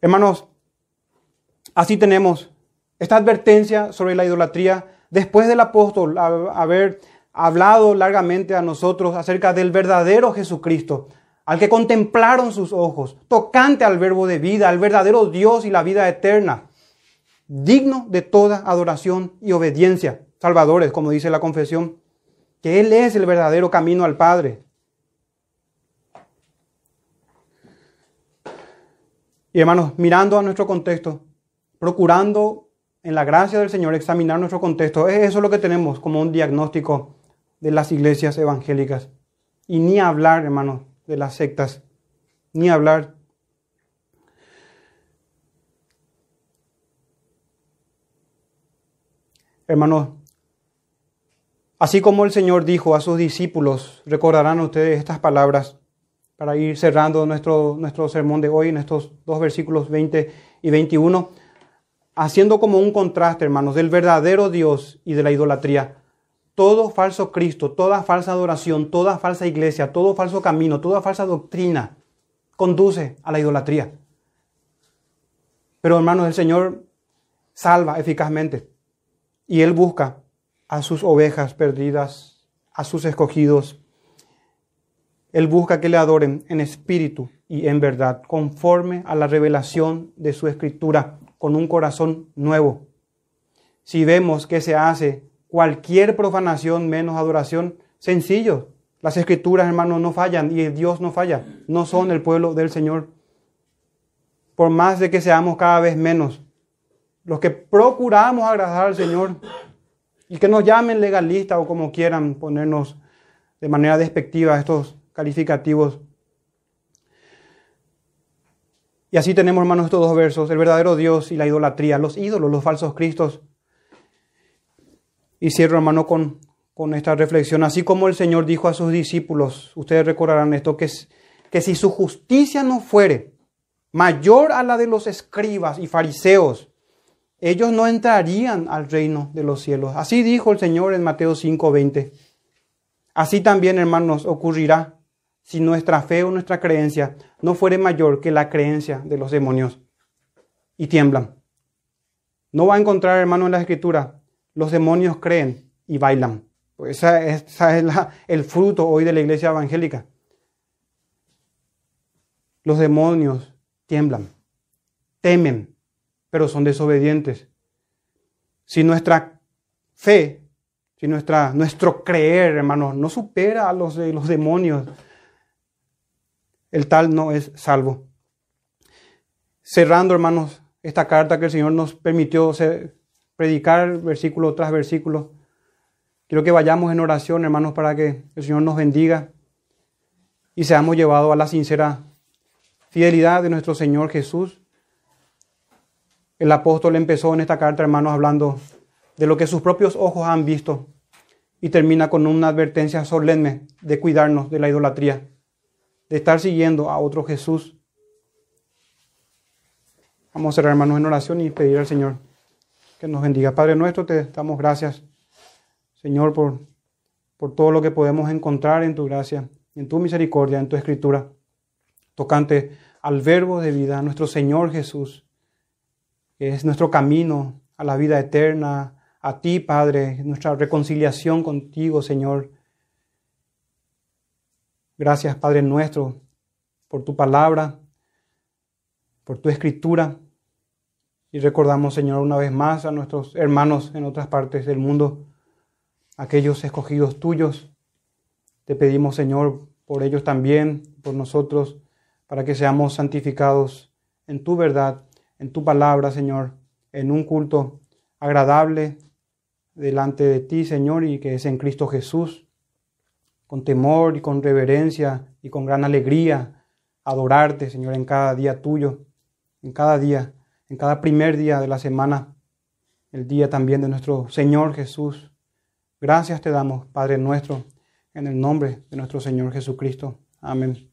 Hermanos, así tenemos esta advertencia sobre la idolatría después del apóstol haber hablado largamente a nosotros acerca del verdadero Jesucristo, al que contemplaron sus ojos, tocante al verbo de vida, al verdadero Dios y la vida eterna, digno de toda adoración y obediencia, salvadores, como dice la confesión, que Él es el verdadero camino al Padre, Y hermanos, mirando a nuestro contexto, procurando en la gracia del Señor examinar nuestro contexto, es eso lo que tenemos como un diagnóstico de las iglesias evangélicas. Y ni hablar, hermanos, de las sectas, ni hablar. Hermanos, así como el Señor dijo a sus discípulos, recordarán ustedes estas palabras, para ir cerrando nuestro, nuestro sermón de hoy en estos dos versículos 20 y 21, haciendo como un contraste, hermanos, del verdadero Dios y de la idolatría. todo falso Cristo, toda falsa adoración, toda falsa iglesia, todo falso camino, toda falsa doctrina conduce a la idolatría. Pero hermanos, el Señor salva eficazmente y Él busca a sus ovejas perdidas, a sus escogidos. Él busca que le adoren en espíritu y en verdad, conforme a la revelación de su escritura, con un corazón nuevo. Si vemos que se hace cualquier profanación menos adoración, sencillo. Las escrituras, hermanos, no fallan y Dios no falla. No son el pueblo del Señor. Por más de que seamos cada vez menos, los que procuramos agradar al Señor y que nos llamen legalistas o como quieran ponernos de manera despectiva estos calificativos. Y así tenemos, hermanos, estos dos versos, el verdadero Dios y la idolatría, los ídolos, los falsos cristos. Y cierro, hermano, con, con esta reflexión. Así como el Señor dijo a sus discípulos, ustedes recordarán esto, que, que si su justicia no fuere mayor a la de los escribas y fariseos, ellos no entrarían al reino de los cielos. Así dijo el Señor en Mateo 5:20. Así también, hermanos, ocurrirá si nuestra fe o nuestra creencia no fuere mayor que la creencia de los demonios y tiemblan. No va a encontrar, hermano, en la escritura, los demonios creen y bailan. Pues esa, es el fruto hoy de la iglesia evangélica. Los demonios tiemblan, temen, pero son desobedientes. Si nuestra fe, si nuestra, nuestro creer, hermanos, no supera a los de los demonios, el tal no es salvo. Cerrando, hermanos, esta carta que el Señor nos permitió predicar versículo tras versículo. Quiero que vayamos en oración, hermanos, para que el Señor nos bendiga y seamos llevados a la sincera fidelidad de nuestro Señor Jesús. El apóstol empezó en esta carta, hermanos, hablando de lo que sus propios ojos han visto y termina con una advertencia solemne de cuidarnos de la idolatría de estar siguiendo a otro Jesús. Vamos a cerrar, hermanos, en oración y pedir al Señor que nos bendiga. Padre nuestro, te damos gracias, Señor, por, por todo lo que podemos encontrar en tu gracia, en tu misericordia, en tu escritura, tocante al verbo de vida, nuestro Señor Jesús, que es nuestro camino a la vida eterna, a ti, Padre, nuestra reconciliación contigo, Señor Gracias, Padre nuestro, por tu palabra, por tu escritura. Y recordamos, Señor, una vez más a nuestros hermanos en otras partes del mundo, aquellos escogidos tuyos. Te pedimos, Señor, por ellos también, por nosotros, para que seamos santificados en tu verdad, en tu palabra, Señor, en un culto agradable delante de ti, Señor, y que es en Cristo Jesús con temor y con reverencia y con gran alegría, adorarte, Señor, en cada día tuyo, en cada día, en cada primer día de la semana, el día también de nuestro Señor Jesús. Gracias te damos, Padre nuestro, en el nombre de nuestro Señor Jesucristo. Amén.